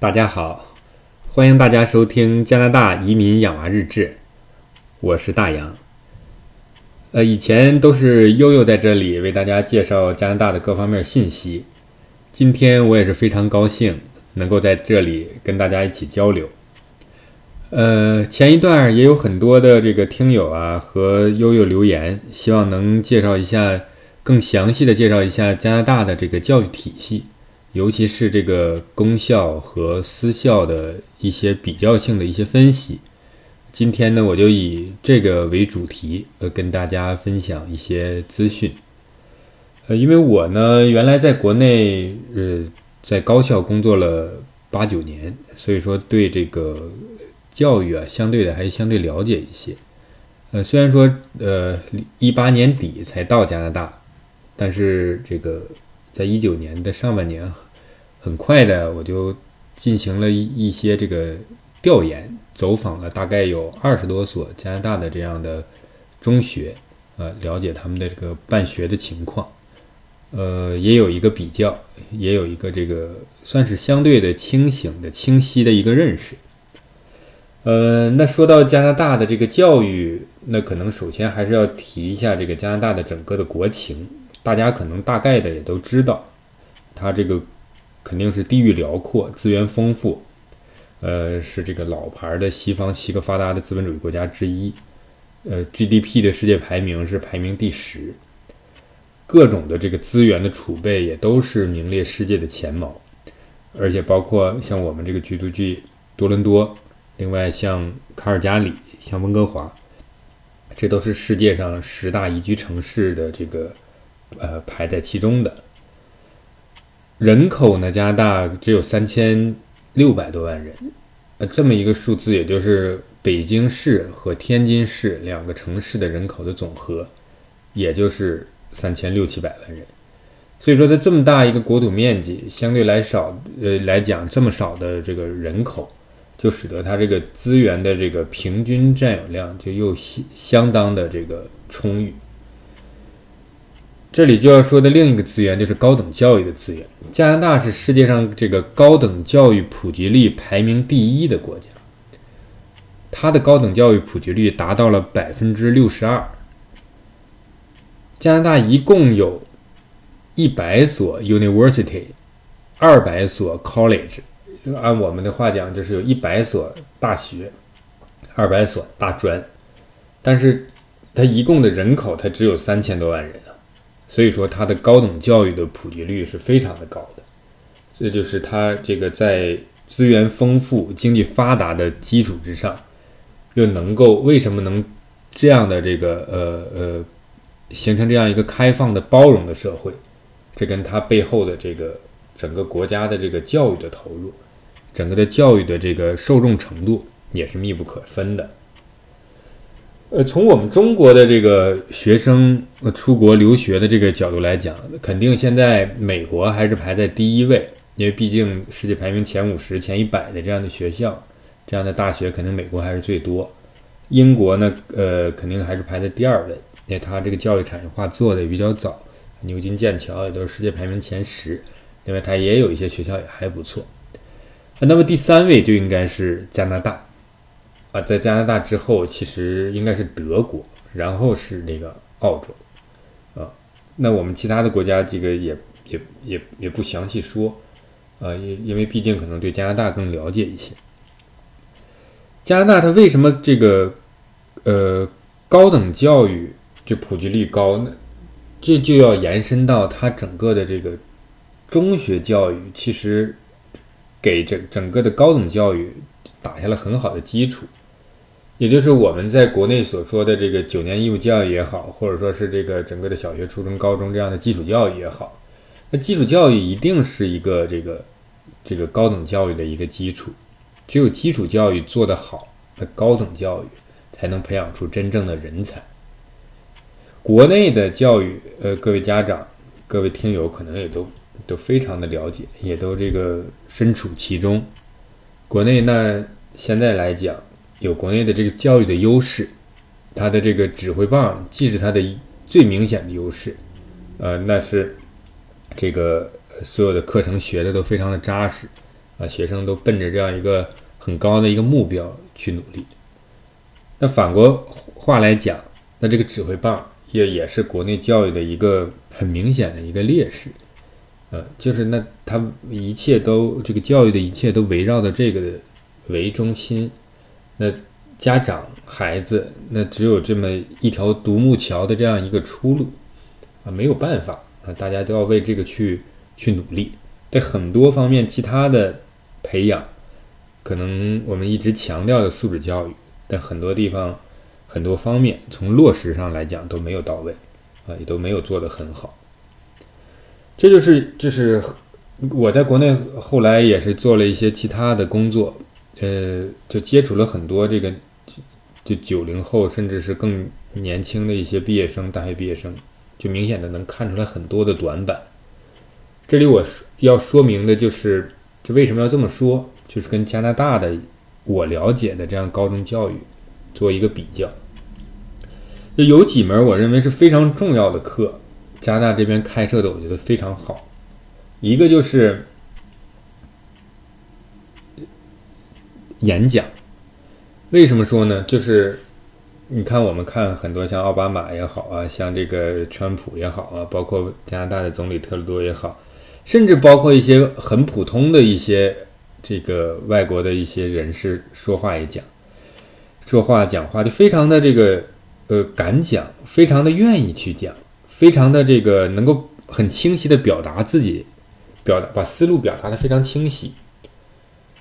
大家好，欢迎大家收听加拿大移民养娃日志，我是大洋。呃，以前都是悠悠在这里为大家介绍加拿大的各方面信息，今天我也是非常高兴能够在这里跟大家一起交流。呃，前一段也有很多的这个听友啊和悠悠留言，希望能介绍一下更详细的介绍一下加拿大的这个教育体系。尤其是这个公校和私校的一些比较性的一些分析，今天呢，我就以这个为主题，呃，跟大家分享一些资讯。呃，因为我呢，原来在国内，呃，在高校工作了八九年，所以说对这个教育啊，相对的还相对了解一些。呃，虽然说，呃，一八年底才到加拿大，但是这个。在一九年的上半年，很快的我就进行了一一些这个调研，走访了大概有二十多所加拿大的这样的中学，呃，了解他们的这个办学的情况，呃，也有一个比较，也有一个这个算是相对的清醒的、清晰的一个认识。呃，那说到加拿大的这个教育，那可能首先还是要提一下这个加拿大的整个的国情。大家可能大概的也都知道，它这个肯定是地域辽阔、资源丰富，呃，是这个老牌的西方七个发达的资本主义国家之一，呃，GDP 的世界排名是排名第十，各种的这个资源的储备也都是名列世界的前茅，而且包括像我们这个居住区多伦多，另外像卡尔加里、像温哥华，这都是世界上十大宜居城市的这个。呃，排在其中的人口呢，加拿大只有三千六百多万人，呃，这么一个数字，也就是北京市和天津市两个城市的人口的总和，也就是三千六七百万人。所以说，在这么大一个国土面积，相对来少，呃，来讲这么少的这个人口，就使得它这个资源的这个平均占有量就又相相当的这个充裕。这里就要说的另一个资源就是高等教育的资源。加拿大是世界上这个高等教育普及率排名第一的国家，它的高等教育普及率达到了百分之六十二。加拿大一共有一百所 university，二百所 college，按我们的话讲，就是有一百所大学，二百所大专，但是它一共的人口它只有三千多万人。所以说，它的高等教育的普及率是非常的高的，这就是它这个在资源丰富、经济发达的基础之上，又能够为什么能这样的这个呃呃形成这样一个开放的、包容的社会？这跟它背后的这个整个国家的这个教育的投入，整个的教育的这个受众程度也是密不可分的。呃，从我们中国的这个学生出国留学的这个角度来讲，肯定现在美国还是排在第一位，因为毕竟世界排名前五十、前一百的这样的学校、这样的大学，肯定美国还是最多。英国呢，呃，肯定还是排在第二位，因为它这个教育产业化做的也比较早，牛津、剑桥也都是世界排名前十，另外它也有一些学校也还不错。那么第三位就应该是加拿大。啊，在加拿大之后，其实应该是德国，然后是那个澳洲，啊，那我们其他的国家这个也也也也不详细说，啊，因因为毕竟可能对加拿大更了解一些。加拿大它为什么这个呃高等教育就普及率高呢？这就要延伸到它整个的这个中学教育，其实给整整个的高等教育打下了很好的基础。也就是我们在国内所说的这个九年义务教育也好，或者说是这个整个的小学、初中、高中这样的基础教育也好，那基础教育一定是一个这个这个高等教育的一个基础。只有基础教育做得好，那高等教育才能培养出真正的人才。国内的教育，呃，各位家长、各位听友可能也都都非常的了解，也都这个身处其中。国内那现在来讲。有国内的这个教育的优势，它的这个指挥棒既是它的最明显的优势，呃，那是这个所有的课程学的都非常的扎实，啊，学生都奔着这样一个很高的一个目标去努力。那反过话来讲，那这个指挥棒也也是国内教育的一个很明显的一个劣势，呃，就是那他一切都这个教育的一切都围绕着这个为中心，那家长孩子那只有这么一条独木桥的这样一个出路啊，没有办法啊，大家都要为这个去去努力，在很多方面其他的培养，可能我们一直强调的素质教育。但很多地方、很多方面，从落实上来讲都没有到位，啊，也都没有做得很好。这就是，这是我在国内后来也是做了一些其他的工作，呃，就接触了很多这个就九零后，甚至是更年轻的一些毕业生、大学毕业生，就明显的能看出来很多的短板。这里我要说明的就是，就为什么要这么说，就是跟加拿大的。我了解的这样高中教育，做一个比较，有几门我认为是非常重要的课，加拿大这边开设的，我觉得非常好。一个就是演讲，为什么说呢？就是你看，我们看很多像奥巴马也好啊，像这个川普也好啊，包括加拿大的总理特鲁多也好，甚至包括一些很普通的一些。这个外国的一些人士说话也讲，说话讲话就非常的这个呃敢讲，非常的愿意去讲，非常的这个能够很清晰的表达自己，表达把思路表达的非常清晰。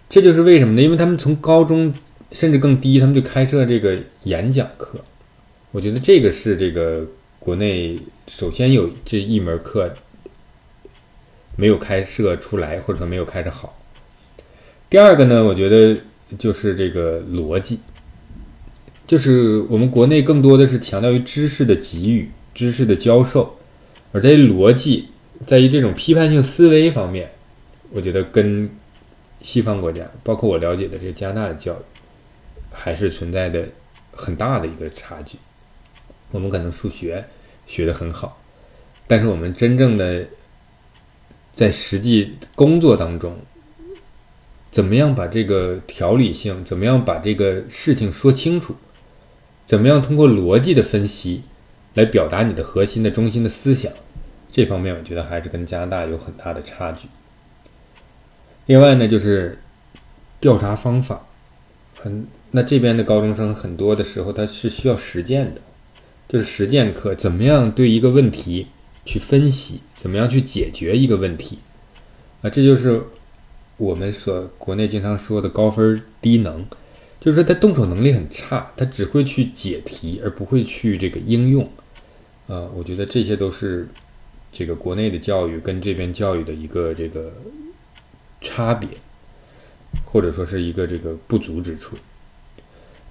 这就是为什么呢？因为他们从高中甚至更低，他们就开设这个演讲课。我觉得这个是这个国内首先有这一门课没有开设出来，或者说没有开设好。第二个呢，我觉得就是这个逻辑，就是我们国内更多的是强调于知识的给予、知识的教授，而在于逻辑，在于这种批判性思维方面，我觉得跟西方国家，包括我了解的这个加拿大的教育，还是存在的很大的一个差距。我们可能数学学得很好，但是我们真正的在实际工作当中。怎么样把这个条理性？怎么样把这个事情说清楚？怎么样通过逻辑的分析来表达你的核心的中心的思想？这方面我觉得还是跟加拿大有很大的差距。另外呢，就是调查方法，很那这边的高中生很多的时候他是需要实践的，就是实践课，怎么样对一个问题去分析？怎么样去解决一个问题？啊，这就是。我们所国内经常说的高分低能，就是说他动手能力很差，他只会去解题，而不会去这个应用。啊，我觉得这些都是这个国内的教育跟这边教育的一个这个差别，或者说是一个这个不足之处。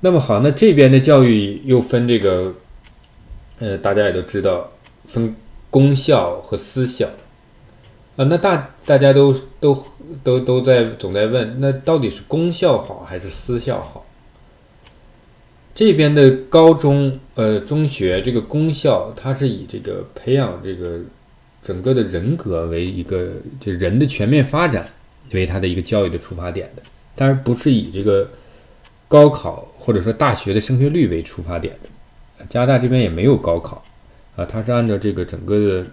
那么好，那这边的教育又分这个，呃，大家也都知道，分公校和私校。啊，那大大家都都都都在总在问，那到底是公校好还是私校好？这边的高中呃中学这个公校，它是以这个培养这个整个的人格为一个就人的全面发展为它的一个教育的出发点的，当然不是以这个高考或者说大学的升学率为出发点的。加拿大这边也没有高考啊，它是按照这个整个的。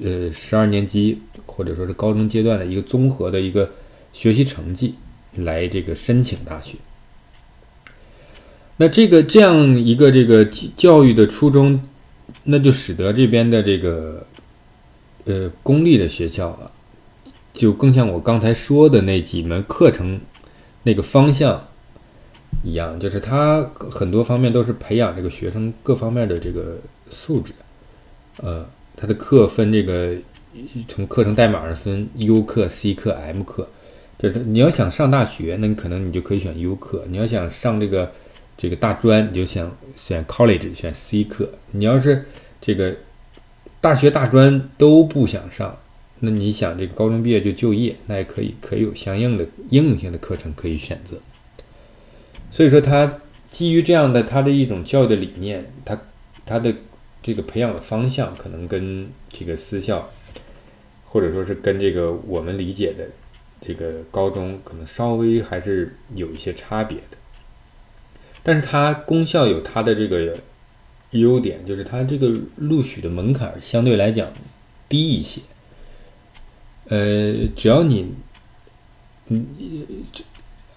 呃，十二年级或者说是高中阶段的一个综合的一个学习成绩来这个申请大学。那这个这样一个这个教育的初衷，那就使得这边的这个呃公立的学校啊，就更像我刚才说的那几门课程那个方向一样，就是它很多方面都是培养这个学生各方面的这个素质，呃。它的课分这个从课程代码上分 U 课、C 课、M 课，就是你要想上大学，那你可能你就可以选 U 课；你要想上这个这个大专，你就想选 College 选 C 课。你要是这个大学大专都不想上，那你想这个高中毕业就就业，那也可以，可以有相应的应用性的课程可以选择。所以说，它基于这样的它的一种教育的理念，它它的。这个培养的方向可能跟这个私校，或者说是跟这个我们理解的这个高中可能稍微还是有一些差别的。但是它公校有它的这个优点，就是它这个录取的门槛相对来讲低一些。呃，只要你，嗯，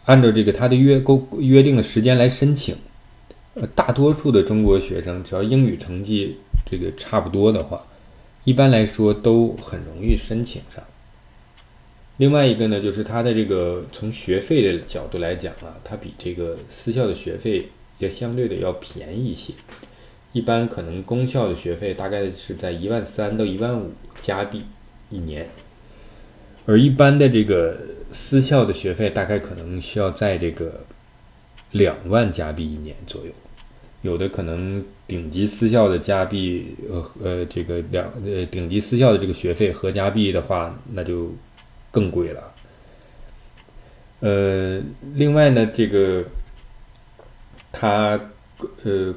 按照这个他的约勾约定的时间来申请，大多数的中国学生只要英语成绩这个差不多的话，一般来说都很容易申请上。另外一个呢，就是它的这个从学费的角度来讲啊，它比这个私校的学费也相对的要便宜一些。一般可能公校的学费大概是在一万三到一万五加币一年。而一般的这个私校的学费大概可能需要在这个两万加币一年左右，有的可能顶级私校的加币，呃呃，这个两呃顶级私校的这个学费合加币的话，那就更贵了。呃，另外呢，这个它呃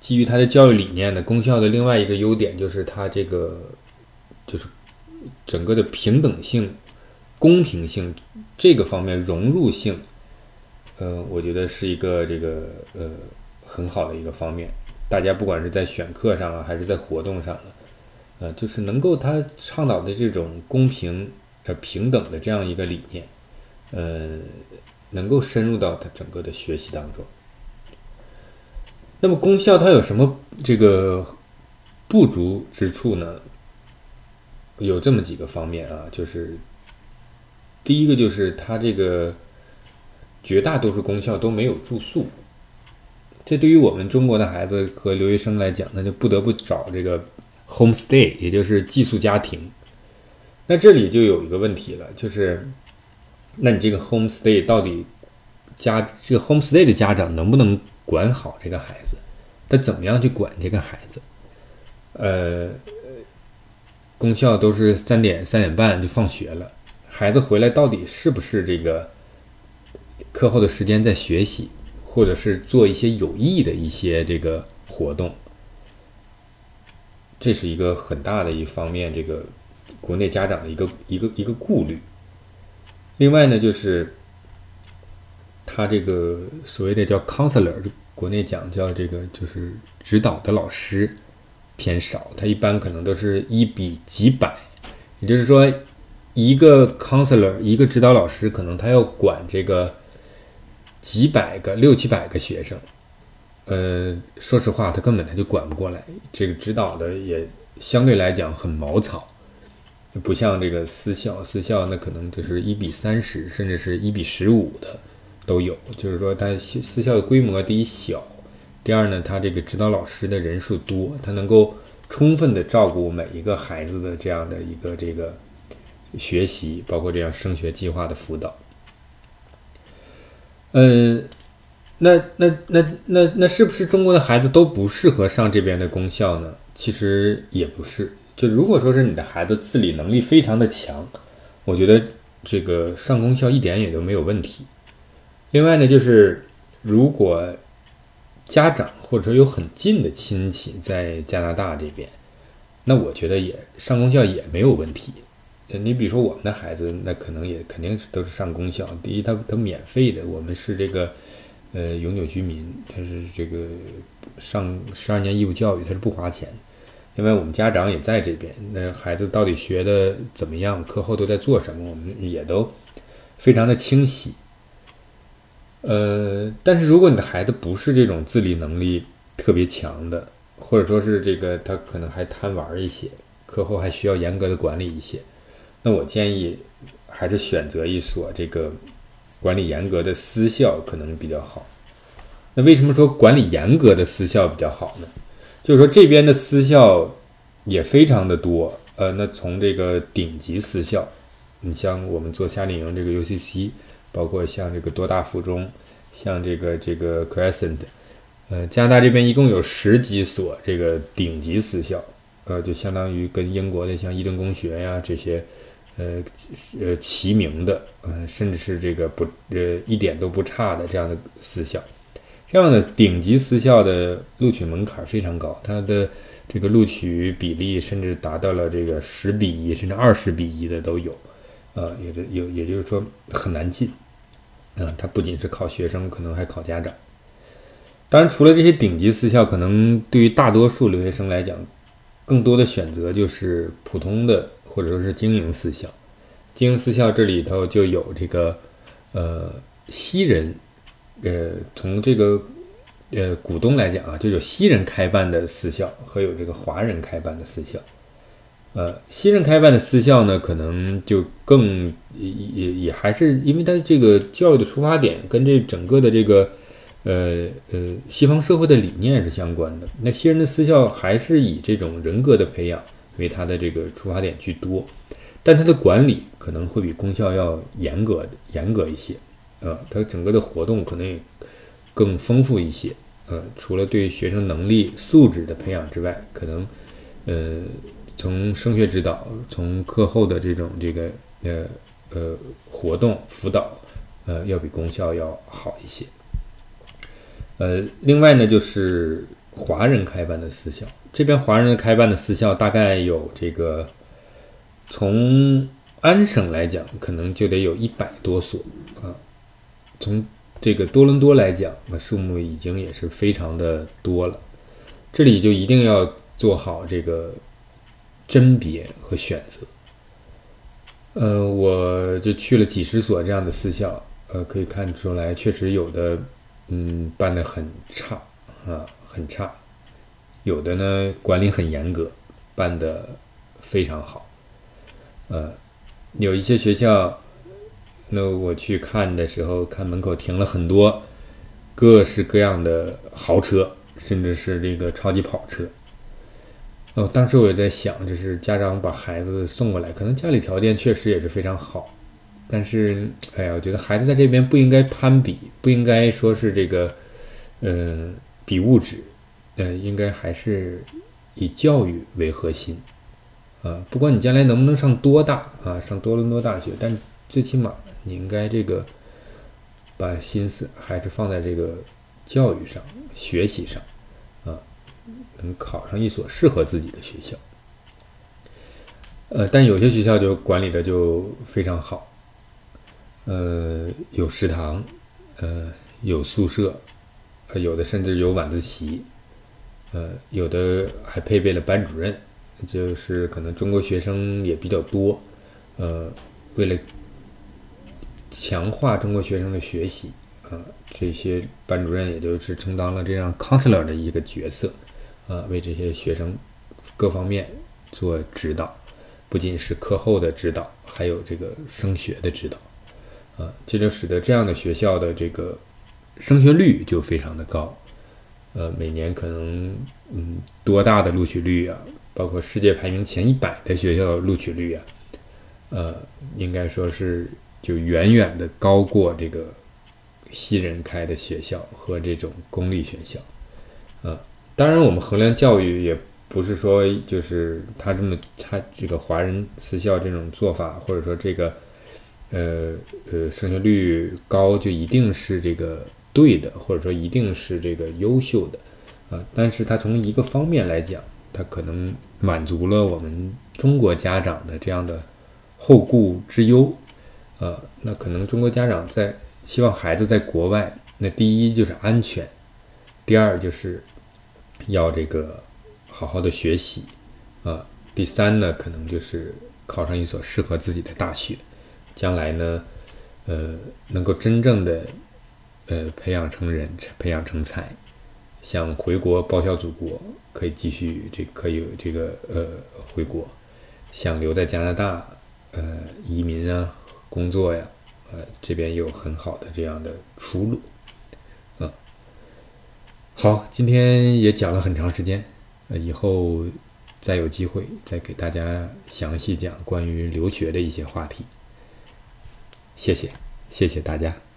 基于它的教育理念呢，公校的另外一个优点就是它这个就是。整个的平等性、公平性这个方面融入性，呃，我觉得是一个这个呃很好的一个方面。大家不管是在选课上啊，还是在活动上呃，就是能够他倡导的这种公平、呃平等的这样一个理念，呃，能够深入到他整个的学习当中。那么功效它有什么这个不足之处呢？有这么几个方面啊，就是第一个就是它这个绝大多数公校都没有住宿，这对于我们中国的孩子和留学生来讲，那就不得不找这个 homestay，也就是寄宿家庭。那这里就有一个问题了，就是那你这个 homestay 到底家这个 homestay 的家长能不能管好这个孩子？他怎么样去管这个孩子？呃。公校都是三点三点半就放学了，孩子回来到底是不是这个课后的时间在学习，或者是做一些有益的一些这个活动？这是一个很大的一方面，这个国内家长的一个一个一个顾虑。另外呢，就是他这个所谓的叫 counselor，国内讲叫这个就是指导的老师。偏少，它一般可能都是一比几百，也就是说，一个 counselor 一个指导老师，可能他要管这个几百个、六七百个学生。呃，说实话，他根本他就管不过来。这个指导的也相对来讲很毛草，不像这个私校，私校那可能就是一比三十，甚至是一比十五的都有。就是说，他私校的规模第一小。第二呢，他这个指导老师的人数多，他能够充分的照顾每一个孩子的这样的一个这个学习，包括这样升学计划的辅导。嗯，那那那那那是不是中国的孩子都不适合上这边的公校呢？其实也不是。就如果说是你的孩子自理能力非常的强，我觉得这个上公校一点也都没有问题。另外呢，就是如果家长或者说有很近的亲戚在加拿大这边，那我觉得也上公校也没有问题。你比如说我们的孩子，那可能也肯定是都是上公校。第一，他他免费的，我们是这个呃永久居民，他是这个上十二年义务教育，他是不花钱。另外，我们家长也在这边，那孩子到底学的怎么样，课后都在做什么，我们也都非常的清晰。呃，但是如果你的孩子不是这种自理能力特别强的，或者说是这个他可能还贪玩一些，课后还需要严格的管理一些，那我建议还是选择一所这个管理严格的私校可能比较好。那为什么说管理严格的私校比较好呢？就是说这边的私校也非常的多。呃，那从这个顶级私校，你像我们做夏令营这个 UCC。包括像这个多大附中，像这个这个 Crescent，呃，加拿大这边一共有十几所这个顶级私校，呃，就相当于跟英国的像伊顿公学呀这些，呃呃齐名的，呃，甚至是这个不呃一点都不差的这样的私校，这样的顶级私校的录取门槛非常高，它的这个录取比例甚至达到了这个十比一甚至二十比一的都有。呃，也就有也就是说很难进，啊，它不仅是考学生，可能还考家长。当然，除了这些顶级私校，可能对于大多数留学生来讲，更多的选择就是普通的或者说是经营私校。经营私校这里头就有这个，呃，西人，呃，从这个呃股东来讲啊，就有西人开办的私校和有这个华人开办的私校。呃，西人开办的私校呢，可能就更也也也还是因为它这个教育的出发点跟这整个的这个呃呃西方社会的理念是相关的。那西人的私校还是以这种人格的培养为它的这个出发点居多，但它的管理可能会比公校要严格严格一些。啊，它整个的活动可能也更丰富一些。呃，除了对学生能力素质的培养之外，可能呃。从升学指导，从课后的这种这个呃呃活动辅导，呃，要比公校要好一些。呃，另外呢，就是华人开办的私校，这边华人开办的私校大概有这个，从安省来讲，可能就得有一百多所啊。从这个多伦多来讲，那数目已经也是非常的多了。这里就一定要做好这个。甄别和选择，呃，我就去了几十所这样的私校，呃，可以看出来，确实有的，嗯，办的很差啊，很差；有的呢，管理很严格，办的非常好。呃，有一些学校，那我去看的时候，看门口停了很多各式各样的豪车，甚至是这个超级跑车。哦，当时我也在想，就是家长把孩子送过来，可能家里条件确实也是非常好，但是，哎呀，我觉得孩子在这边不应该攀比，不应该说是这个，嗯，比物质，呃，应该还是以教育为核心，啊，不管你将来能不能上多大啊，上多伦多大学，但最起码你应该这个把心思还是放在这个教育上、学习上。啊能考上一所适合自己的学校，呃，但有些学校就管理的就非常好，呃，有食堂，呃，有宿舍，呃，有的甚至有晚自习，呃，有的还配备了班主任，就是可能中国学生也比较多，呃，为了强化中国学生的学习，啊，这些班主任也就是充当了这样 counselor 的一个角色。啊，为这些学生各方面做指导，不仅是课后的指导，还有这个升学的指导，啊，这就使得这样的学校的这个升学率就非常的高，呃，每年可能嗯多大的录取率啊，包括世界排名前一百的学校录取率啊，呃，应该说是就远远的高过这个西人开的学校和这种公立学校，啊。当然，我们衡量教育也不是说就是他这么他这个华人私校这种做法，或者说这个呃呃升学率高就一定是这个对的，或者说一定是这个优秀的啊。但是它从一个方面来讲，它可能满足了我们中国家长的这样的后顾之忧啊。那可能中国家长在希望孩子在国外，那第一就是安全，第二就是。要这个好好的学习啊，第三呢，可能就是考上一所适合自己的大学，将来呢，呃，能够真正的呃培养成人，培养成才，想回国报效祖国，可以继续这可以这个呃回国，想留在加拿大呃移民啊工作呀，呃这边有很好的这样的出路。啊好，今天也讲了很长时间，呃，以后再有机会再给大家详细讲关于留学的一些话题。谢谢，谢谢大家。